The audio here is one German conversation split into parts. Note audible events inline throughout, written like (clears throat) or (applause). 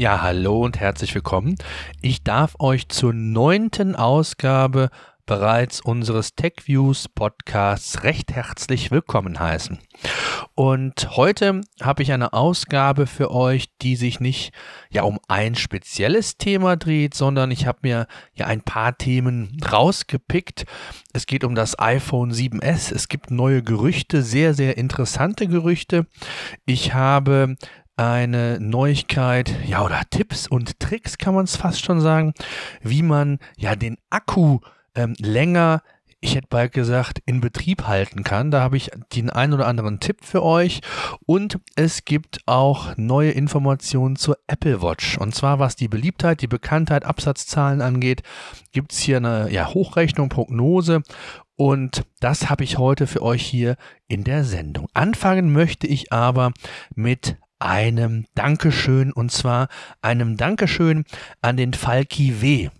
Ja, hallo und herzlich willkommen. Ich darf euch zur neunten Ausgabe bereits unseres TechViews Podcasts recht herzlich willkommen heißen. Und heute habe ich eine Ausgabe für euch, die sich nicht ja um ein spezielles Thema dreht, sondern ich habe mir ja ein paar Themen rausgepickt. Es geht um das iPhone 7S. Es gibt neue Gerüchte, sehr, sehr interessante Gerüchte. Ich habe eine Neuigkeit, ja, oder Tipps und Tricks kann man es fast schon sagen, wie man ja den Akku ähm, länger, ich hätte bald gesagt, in Betrieb halten kann. Da habe ich den einen oder anderen Tipp für euch. Und es gibt auch neue Informationen zur Apple Watch. Und zwar was die Beliebtheit, die Bekanntheit, Absatzzahlen angeht, gibt es hier eine ja, Hochrechnung, Prognose. Und das habe ich heute für euch hier in der Sendung. Anfangen möchte ich aber mit einem Dankeschön und zwar einem Dankeschön an den Falki W.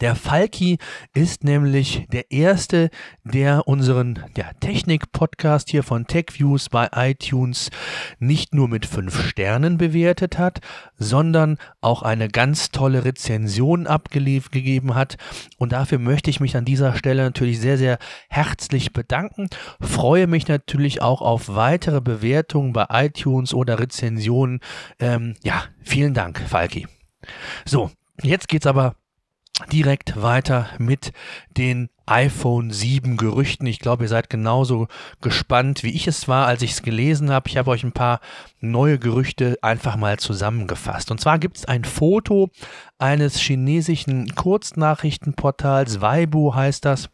Der Falki ist nämlich der erste, der unseren ja, Technik-Podcast hier von TechViews bei iTunes nicht nur mit fünf Sternen bewertet hat, sondern auch eine ganz tolle Rezension abgegeben hat. Und dafür möchte ich mich an dieser Stelle natürlich sehr, sehr herzlich bedanken. Freue mich natürlich auch auf weitere Bewertungen bei iTunes oder Rezensionen. Ähm, ja, vielen Dank, Falki. So, jetzt geht's aber direkt weiter mit den iPhone 7 Gerüchten. Ich glaube, ihr seid genauso gespannt, wie ich es war, als ich es gelesen habe. Ich habe euch ein paar neue Gerüchte einfach mal zusammengefasst. Und zwar gibt es ein Foto eines chinesischen Kurznachrichtenportals, Weibo heißt das.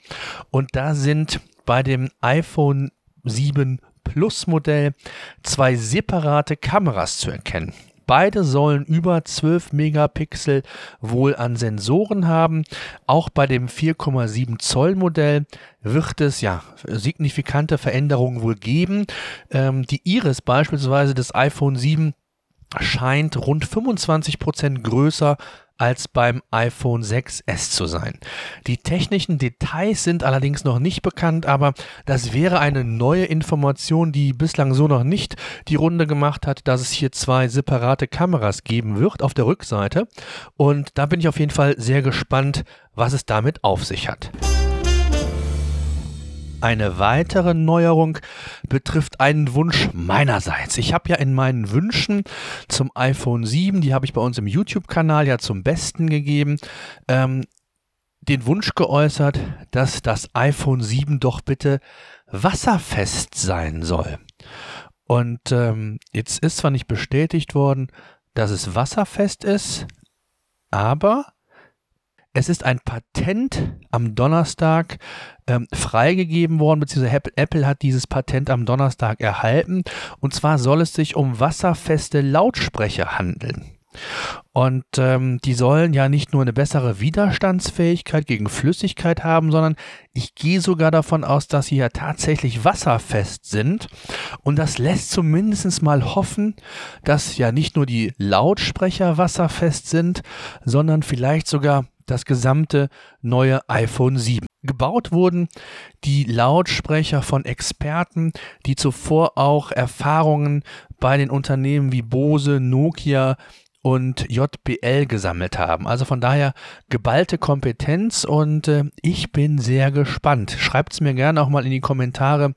Und da sind bei dem iPhone 7 Plus Modell zwei separate Kameras zu erkennen. Beide sollen über 12 Megapixel wohl an Sensoren haben. Auch bei dem 4,7 Zoll Modell wird es ja signifikante Veränderungen wohl geben. Ähm, die Iris beispielsweise des iPhone 7 scheint rund 25 Prozent größer als beim iPhone 6S zu sein. Die technischen Details sind allerdings noch nicht bekannt, aber das wäre eine neue Information, die bislang so noch nicht die Runde gemacht hat, dass es hier zwei separate Kameras geben wird auf der Rückseite. Und da bin ich auf jeden Fall sehr gespannt, was es damit auf sich hat. Eine weitere Neuerung betrifft einen Wunsch meinerseits. Ich habe ja in meinen Wünschen zum iPhone 7, die habe ich bei uns im YouTube-Kanal ja zum Besten gegeben, ähm, den Wunsch geäußert, dass das iPhone 7 doch bitte wasserfest sein soll. Und ähm, jetzt ist zwar nicht bestätigt worden, dass es wasserfest ist, aber es ist ein Patent am Donnerstag ähm, freigegeben worden, beziehungsweise Apple hat dieses Patent am Donnerstag erhalten. Und zwar soll es sich um wasserfeste Lautsprecher handeln. Und ähm, die sollen ja nicht nur eine bessere Widerstandsfähigkeit gegen Flüssigkeit haben, sondern ich gehe sogar davon aus, dass sie ja tatsächlich wasserfest sind. Und das lässt zumindest mal hoffen, dass ja nicht nur die Lautsprecher wasserfest sind, sondern vielleicht sogar das gesamte neue iPhone 7. Gebaut wurden die Lautsprecher von Experten, die zuvor auch Erfahrungen bei den Unternehmen wie Bose, Nokia und JBL gesammelt haben. Also von daher geballte Kompetenz und äh, ich bin sehr gespannt. Schreibt es mir gerne auch mal in die Kommentare,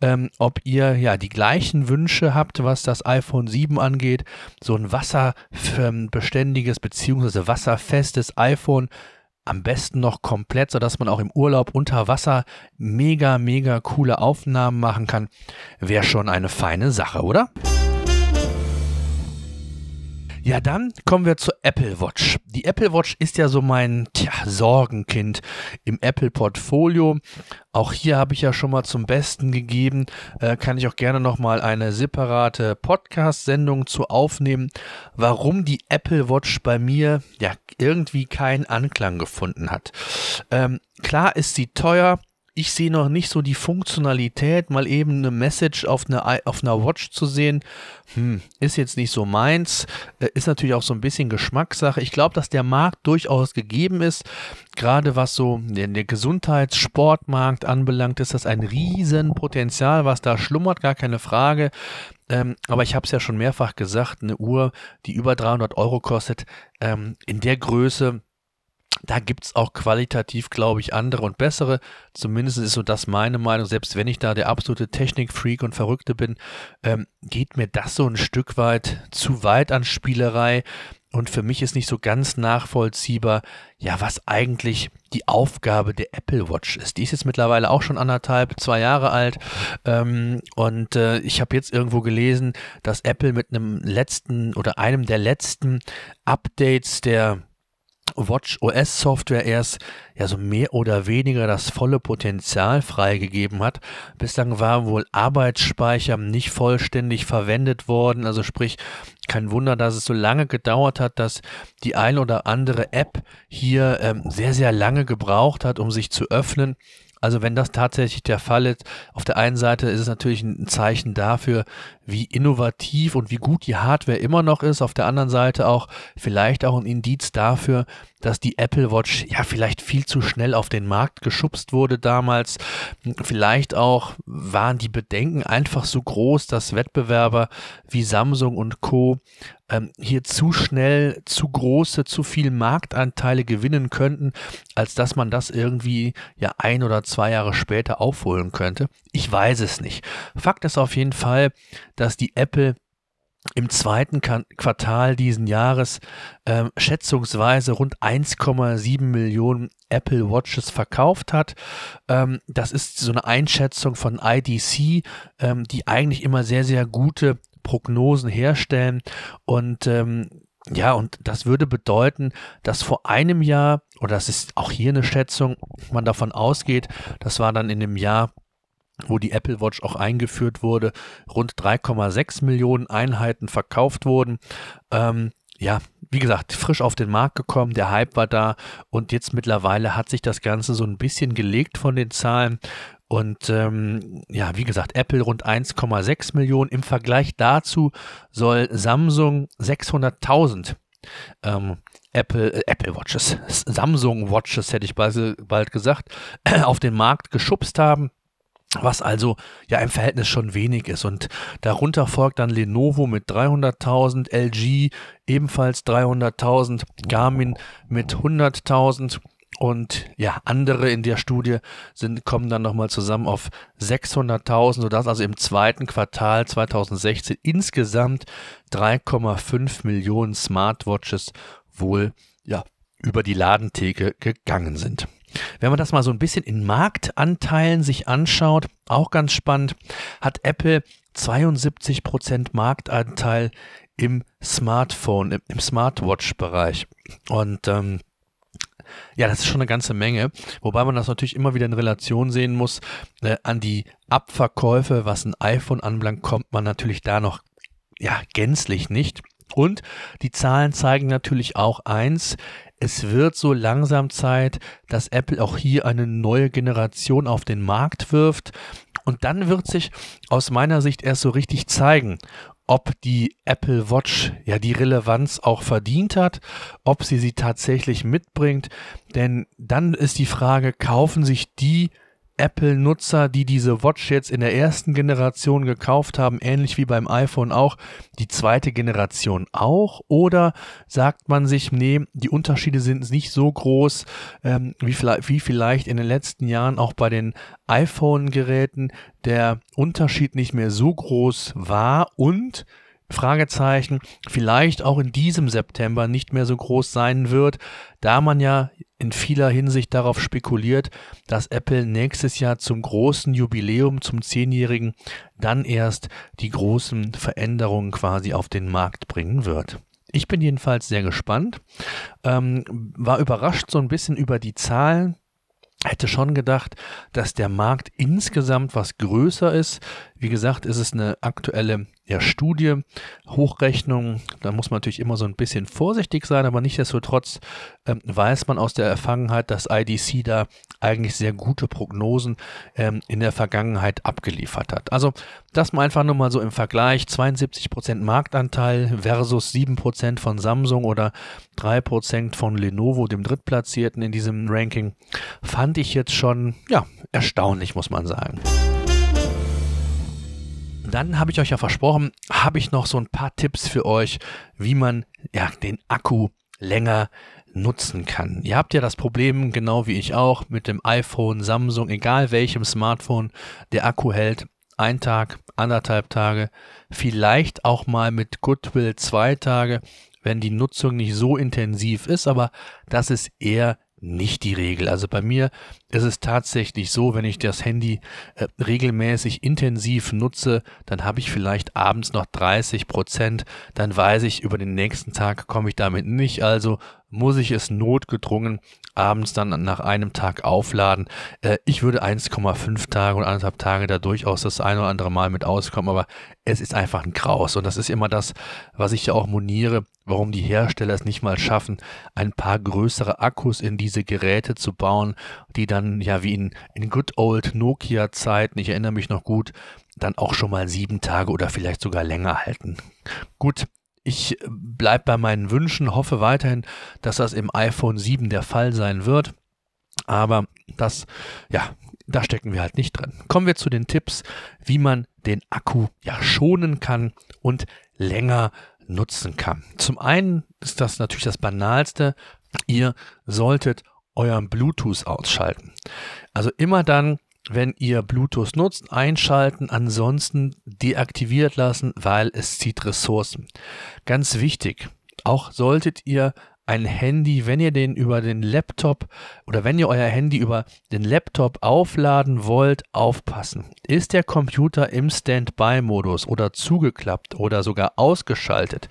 ähm, ob ihr ja die gleichen Wünsche habt, was das iPhone 7 angeht. So ein wasserbeständiges bzw. wasserfestes iPhone am besten noch komplett, sodass man auch im Urlaub unter Wasser mega, mega coole Aufnahmen machen kann. Wäre schon eine feine Sache, oder? Ja, dann kommen wir zur Apple Watch. Die Apple Watch ist ja so mein tja, Sorgenkind im Apple-Portfolio. Auch hier habe ich ja schon mal zum Besten gegeben. Äh, kann ich auch gerne nochmal eine separate Podcast-Sendung zu aufnehmen, warum die Apple Watch bei mir ja irgendwie keinen Anklang gefunden hat. Ähm, klar ist sie teuer, ich sehe noch nicht so die Funktionalität, mal eben eine Message auf, eine, auf einer Watch zu sehen. Hm, ist jetzt nicht so meins. Äh, ist natürlich auch so ein bisschen Geschmackssache. Ich glaube, dass der Markt durchaus gegeben ist. Gerade was so den, den Gesundheitssportmarkt anbelangt, ist das ein Riesenpotenzial, was da schlummert, gar keine Frage. Ähm, aber ich habe es ja schon mehrfach gesagt, eine Uhr, die über 300 Euro kostet, ähm, in der Größe da gibt es auch qualitativ, glaube ich, andere und bessere. Zumindest ist so das meine Meinung. Selbst wenn ich da der absolute Technikfreak und Verrückte bin, ähm, geht mir das so ein Stück weit zu weit an Spielerei. Und für mich ist nicht so ganz nachvollziehbar, ja, was eigentlich die Aufgabe der Apple Watch ist. Die ist jetzt mittlerweile auch schon anderthalb, zwei Jahre alt. Ähm, und äh, ich habe jetzt irgendwo gelesen, dass Apple mit einem letzten oder einem der letzten Updates der Watch OS Software erst ja so mehr oder weniger das volle Potenzial freigegeben hat. Bislang war wohl Arbeitsspeicher nicht vollständig verwendet worden, also sprich kein Wunder, dass es so lange gedauert hat, dass die ein oder andere App hier ähm, sehr sehr lange gebraucht hat, um sich zu öffnen. Also wenn das tatsächlich der Fall ist, auf der einen Seite ist es natürlich ein Zeichen dafür, wie innovativ und wie gut die Hardware immer noch ist. Auf der anderen Seite auch vielleicht auch ein Indiz dafür, dass die Apple Watch ja vielleicht viel zu schnell auf den Markt geschubst wurde damals. Vielleicht auch waren die Bedenken einfach so groß, dass Wettbewerber wie Samsung und Co ähm, hier zu schnell zu große, zu viel Marktanteile gewinnen könnten, als dass man das irgendwie ja ein oder zwei Jahre später aufholen könnte. Ich weiß es nicht. Fakt ist auf jeden Fall, dass die Apple im zweiten Quartal diesen Jahres äh, schätzungsweise rund 1,7 Millionen Apple Watches verkauft hat. Ähm, das ist so eine Einschätzung von IDC, ähm, die eigentlich immer sehr, sehr gute Prognosen herstellen. Und ähm, ja, und das würde bedeuten, dass vor einem Jahr, oder das ist auch hier eine Schätzung, man davon ausgeht, das war dann in dem Jahr wo die Apple Watch auch eingeführt wurde, rund 3,6 Millionen Einheiten verkauft wurden. Ähm, ja, wie gesagt, frisch auf den Markt gekommen, der Hype war da und jetzt mittlerweile hat sich das Ganze so ein bisschen gelegt von den Zahlen und ähm, ja, wie gesagt, Apple rund 1,6 Millionen. Im Vergleich dazu soll Samsung 600.000 ähm, Apple, äh, Apple Watches, Samsung Watches hätte ich bald, bald gesagt, (clears throat) auf den Markt geschubst haben was also ja im Verhältnis schon wenig ist. Und darunter folgt dann Lenovo mit 300.000, LG ebenfalls 300.000, Garmin mit 100.000 und ja, andere in der Studie sind, kommen dann nochmal zusammen auf 600.000, sodass also im zweiten Quartal 2016 insgesamt 3,5 Millionen Smartwatches wohl ja, über die Ladentheke gegangen sind. Wenn man das mal so ein bisschen in Marktanteilen sich anschaut, auch ganz spannend, hat Apple 72% Marktanteil im Smartphone, im, im Smartwatch-Bereich. Und ähm, ja, das ist schon eine ganze Menge, wobei man das natürlich immer wieder in Relation sehen muss. Äh, an die Abverkäufe, was ein iPhone anbelangt, kommt man natürlich da noch ja, gänzlich nicht. Und die Zahlen zeigen natürlich auch eins, es wird so langsam Zeit, dass Apple auch hier eine neue Generation auf den Markt wirft. Und dann wird sich aus meiner Sicht erst so richtig zeigen, ob die Apple Watch ja die Relevanz auch verdient hat, ob sie sie tatsächlich mitbringt. Denn dann ist die Frage, kaufen sich die Apple-Nutzer, die diese Watch jetzt in der ersten Generation gekauft haben, ähnlich wie beim iPhone auch, die zweite Generation auch? Oder sagt man sich, nee, die Unterschiede sind nicht so groß, ähm, wie, vielleicht, wie vielleicht in den letzten Jahren auch bei den iPhone-Geräten der Unterschied nicht mehr so groß war und Fragezeichen vielleicht auch in diesem September nicht mehr so groß sein wird, da man ja in vieler Hinsicht darauf spekuliert, dass Apple nächstes Jahr zum großen Jubiläum, zum zehnjährigen, dann erst die großen Veränderungen quasi auf den Markt bringen wird. Ich bin jedenfalls sehr gespannt, ähm, war überrascht so ein bisschen über die Zahlen, hätte schon gedacht, dass der Markt insgesamt was größer ist, Wie gesagt, ist es eine aktuelle ja, Studie, Hochrechnung. Da muss man natürlich immer so ein bisschen vorsichtig sein, aber nichtsdestotrotz ähm, weiß man aus der Erfangenheit, dass IDC da eigentlich sehr gute Prognosen ähm, in der Vergangenheit abgeliefert hat. Also das mal einfach nur mal so im Vergleich. 72% Marktanteil versus 7% von Samsung oder 3% von Lenovo, dem Drittplatzierten in diesem Ranking, fand ich jetzt schon, ja, erstaunlich, muss man sagen. Dann habe ich euch ja versprochen, habe ich noch so ein paar Tipps für euch, wie man ja den Akku länger nutzen kann. Ihr habt ja das Problem, genau wie ich auch, mit dem iPhone, Samsung, egal welchem Smartphone, der Akku hält ein Tag, anderthalb Tage, vielleicht auch mal mit Goodwill zwei Tage, wenn die Nutzung nicht so intensiv ist, aber das ist eher nicht die Regel. Also bei mir ist es tatsächlich so, wenn ich das Handy äh, regelmäßig intensiv nutze, dann habe ich vielleicht abends noch 30 Prozent, dann weiß ich, über den nächsten Tag komme ich damit nicht, also muss ich es notgedrungen abends dann nach einem Tag aufladen. Äh, ich würde 1,5 Tage und anderthalb Tage da durchaus das ein oder andere Mal mit auskommen, aber es ist einfach ein Graus. Und das ist immer das, was ich ja auch moniere, warum die Hersteller es nicht mal schaffen, ein paar größere Akkus in diese Geräte zu bauen, die dann ja wie in, in good old Nokia-Zeiten, ich erinnere mich noch gut, dann auch schon mal sieben Tage oder vielleicht sogar länger halten. Gut, ich bleibe bei meinen Wünschen, hoffe weiterhin, dass das im iPhone 7 der Fall sein wird. Aber das, ja, da stecken wir halt nicht drin. Kommen wir zu den Tipps, wie man den Akku ja schonen kann und länger nutzen kann. Zum einen ist das natürlich das Banalste. Ihr solltet euren Bluetooth ausschalten. Also immer dann, wenn ihr Bluetooth nutzt, einschalten, ansonsten deaktiviert lassen, weil es zieht Ressourcen. Ganz wichtig, auch solltet ihr ein Handy, wenn ihr den über den Laptop oder wenn ihr euer Handy über den Laptop aufladen wollt, aufpassen. Ist der Computer im Standby-Modus oder zugeklappt oder sogar ausgeschaltet,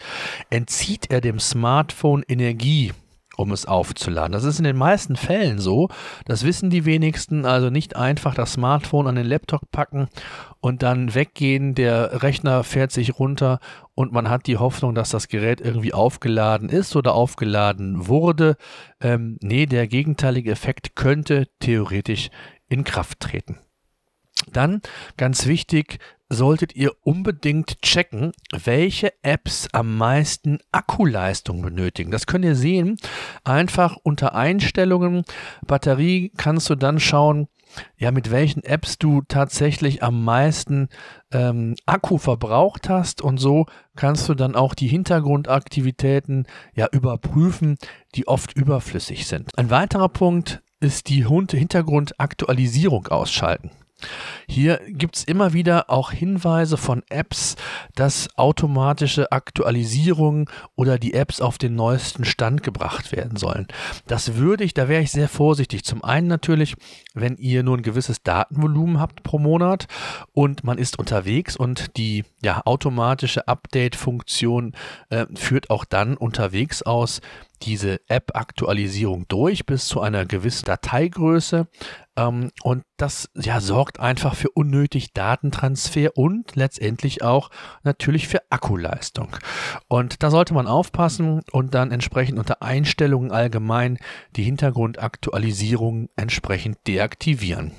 entzieht er dem Smartphone Energie um es aufzuladen. Das ist in den meisten Fällen so. Das wissen die wenigsten. Also nicht einfach das Smartphone an den Laptop packen und dann weggehen. Der Rechner fährt sich runter und man hat die Hoffnung, dass das Gerät irgendwie aufgeladen ist oder aufgeladen wurde. Ähm, nee, der gegenteilige Effekt könnte theoretisch in Kraft treten. Dann ganz wichtig, solltet ihr unbedingt checken, welche Apps am meisten Akkuleistung benötigen. Das könnt ihr sehen. Einfach unter Einstellungen, Batterie kannst du dann schauen, ja, mit welchen Apps du tatsächlich am meisten ähm, Akku verbraucht hast und so kannst du dann auch die Hintergrundaktivitäten ja überprüfen, die oft überflüssig sind. Ein weiterer Punkt ist die Hintergrundaktualisierung ausschalten. Hier gibt es immer wieder auch Hinweise von Apps, dass automatische Aktualisierungen oder die Apps auf den neuesten Stand gebracht werden sollen. Das würde ich, da wäre ich sehr vorsichtig. Zum einen natürlich, wenn ihr nur ein gewisses Datenvolumen habt pro Monat und man ist unterwegs und die ja, automatische Update-Funktion äh, führt auch dann unterwegs aus diese App-Aktualisierung durch bis zu einer gewissen Dateigröße. Ähm, und das ja, sorgt einfach für unnötig Datentransfer und letztendlich auch natürlich für Akkuleistung. Und da sollte man aufpassen und dann entsprechend unter Einstellungen allgemein die Hintergrundaktualisierung entsprechend deaktivieren.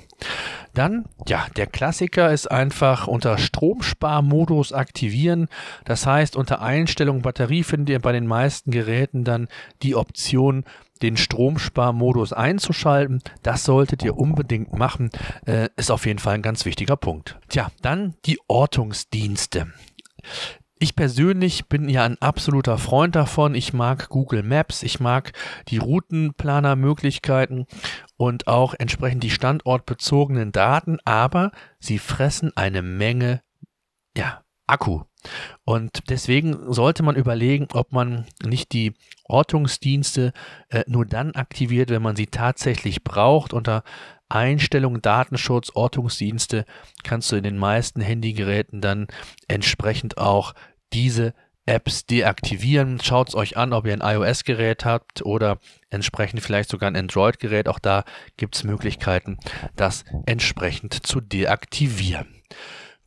Dann, ja, der Klassiker ist einfach unter Stromsparmodus aktivieren. Das heißt, unter Einstellung Batterie findet ihr bei den meisten Geräten dann die Option, den Stromsparmodus einzuschalten. Das solltet ihr unbedingt machen. Äh, ist auf jeden Fall ein ganz wichtiger Punkt. Tja, dann die Ortungsdienste. Ich persönlich bin ja ein absoluter Freund davon. Ich mag Google Maps, ich mag die Routenplanermöglichkeiten und auch entsprechend die standortbezogenen Daten, aber sie fressen eine Menge ja, Akku. Und deswegen sollte man überlegen, ob man nicht die Ortungsdienste äh, nur dann aktiviert, wenn man sie tatsächlich braucht. Unter Einstellungen, Datenschutz, Ortungsdienste kannst du in den meisten Handygeräten dann entsprechend auch diese Apps deaktivieren. Schaut es euch an, ob ihr ein iOS-Gerät habt oder entsprechend vielleicht sogar ein Android-Gerät. Auch da gibt es Möglichkeiten, das entsprechend zu deaktivieren.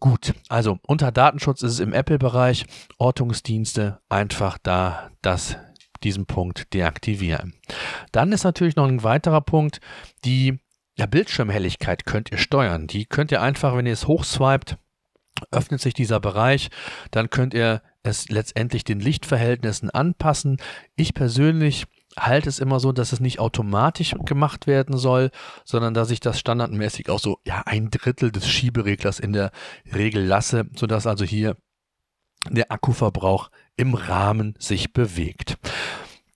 Gut, also unter Datenschutz ist es im Apple-Bereich, Ortungsdienste einfach da das diesen Punkt deaktivieren. Dann ist natürlich noch ein weiterer Punkt, die ja, Bildschirmhelligkeit könnt ihr steuern. Die könnt ihr einfach, wenn ihr es hochswiped, öffnet sich dieser Bereich, dann könnt ihr es letztendlich den Lichtverhältnissen anpassen. Ich persönlich halte es immer so, dass es nicht automatisch gemacht werden soll, sondern dass ich das standardmäßig auch so ja ein Drittel des Schiebereglers in der Regel lasse, sodass also hier der Akkuverbrauch im Rahmen sich bewegt.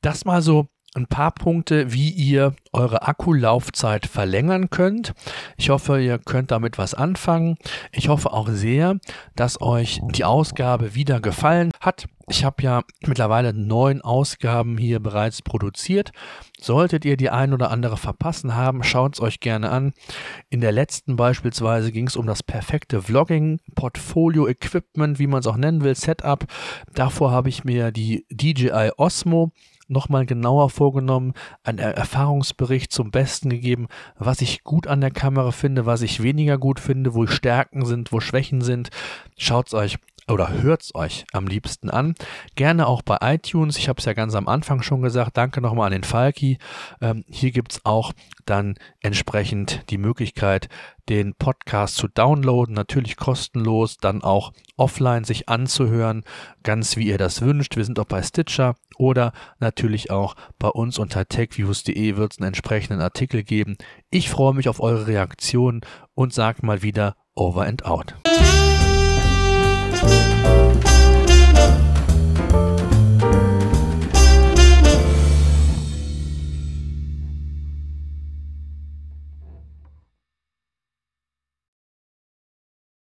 Das mal so ein paar Punkte, wie ihr eure Akkulaufzeit verlängern könnt. Ich hoffe, ihr könnt damit was anfangen. Ich hoffe auch sehr, dass euch die Ausgabe wieder gefallen hat. Ich habe ja mittlerweile neun Ausgaben hier bereits produziert. Solltet ihr die ein oder andere verpassen haben, schaut es euch gerne an. In der letzten beispielsweise ging es um das perfekte Vlogging, Portfolio Equipment, wie man es auch nennen will, Setup. Davor habe ich mir die DJI Osmo nochmal genauer vorgenommen, einen Erfahrungsbericht zum Besten gegeben, was ich gut an der Kamera finde, was ich weniger gut finde, wo Stärken sind, wo Schwächen sind. Schaut's euch oder hört's euch am liebsten an. Gerne auch bei iTunes. Ich habe es ja ganz am Anfang schon gesagt. Danke nochmal an den Falki. Ähm, hier gibt's auch dann entsprechend die Möglichkeit, den Podcast zu downloaden, natürlich kostenlos, dann auch offline sich anzuhören, ganz wie ihr das wünscht. Wir sind auch bei Stitcher oder natürlich auch bei uns unter techviews.de wird es einen entsprechenden Artikel geben. Ich freue mich auf eure Reaktionen und sage mal wieder over and out.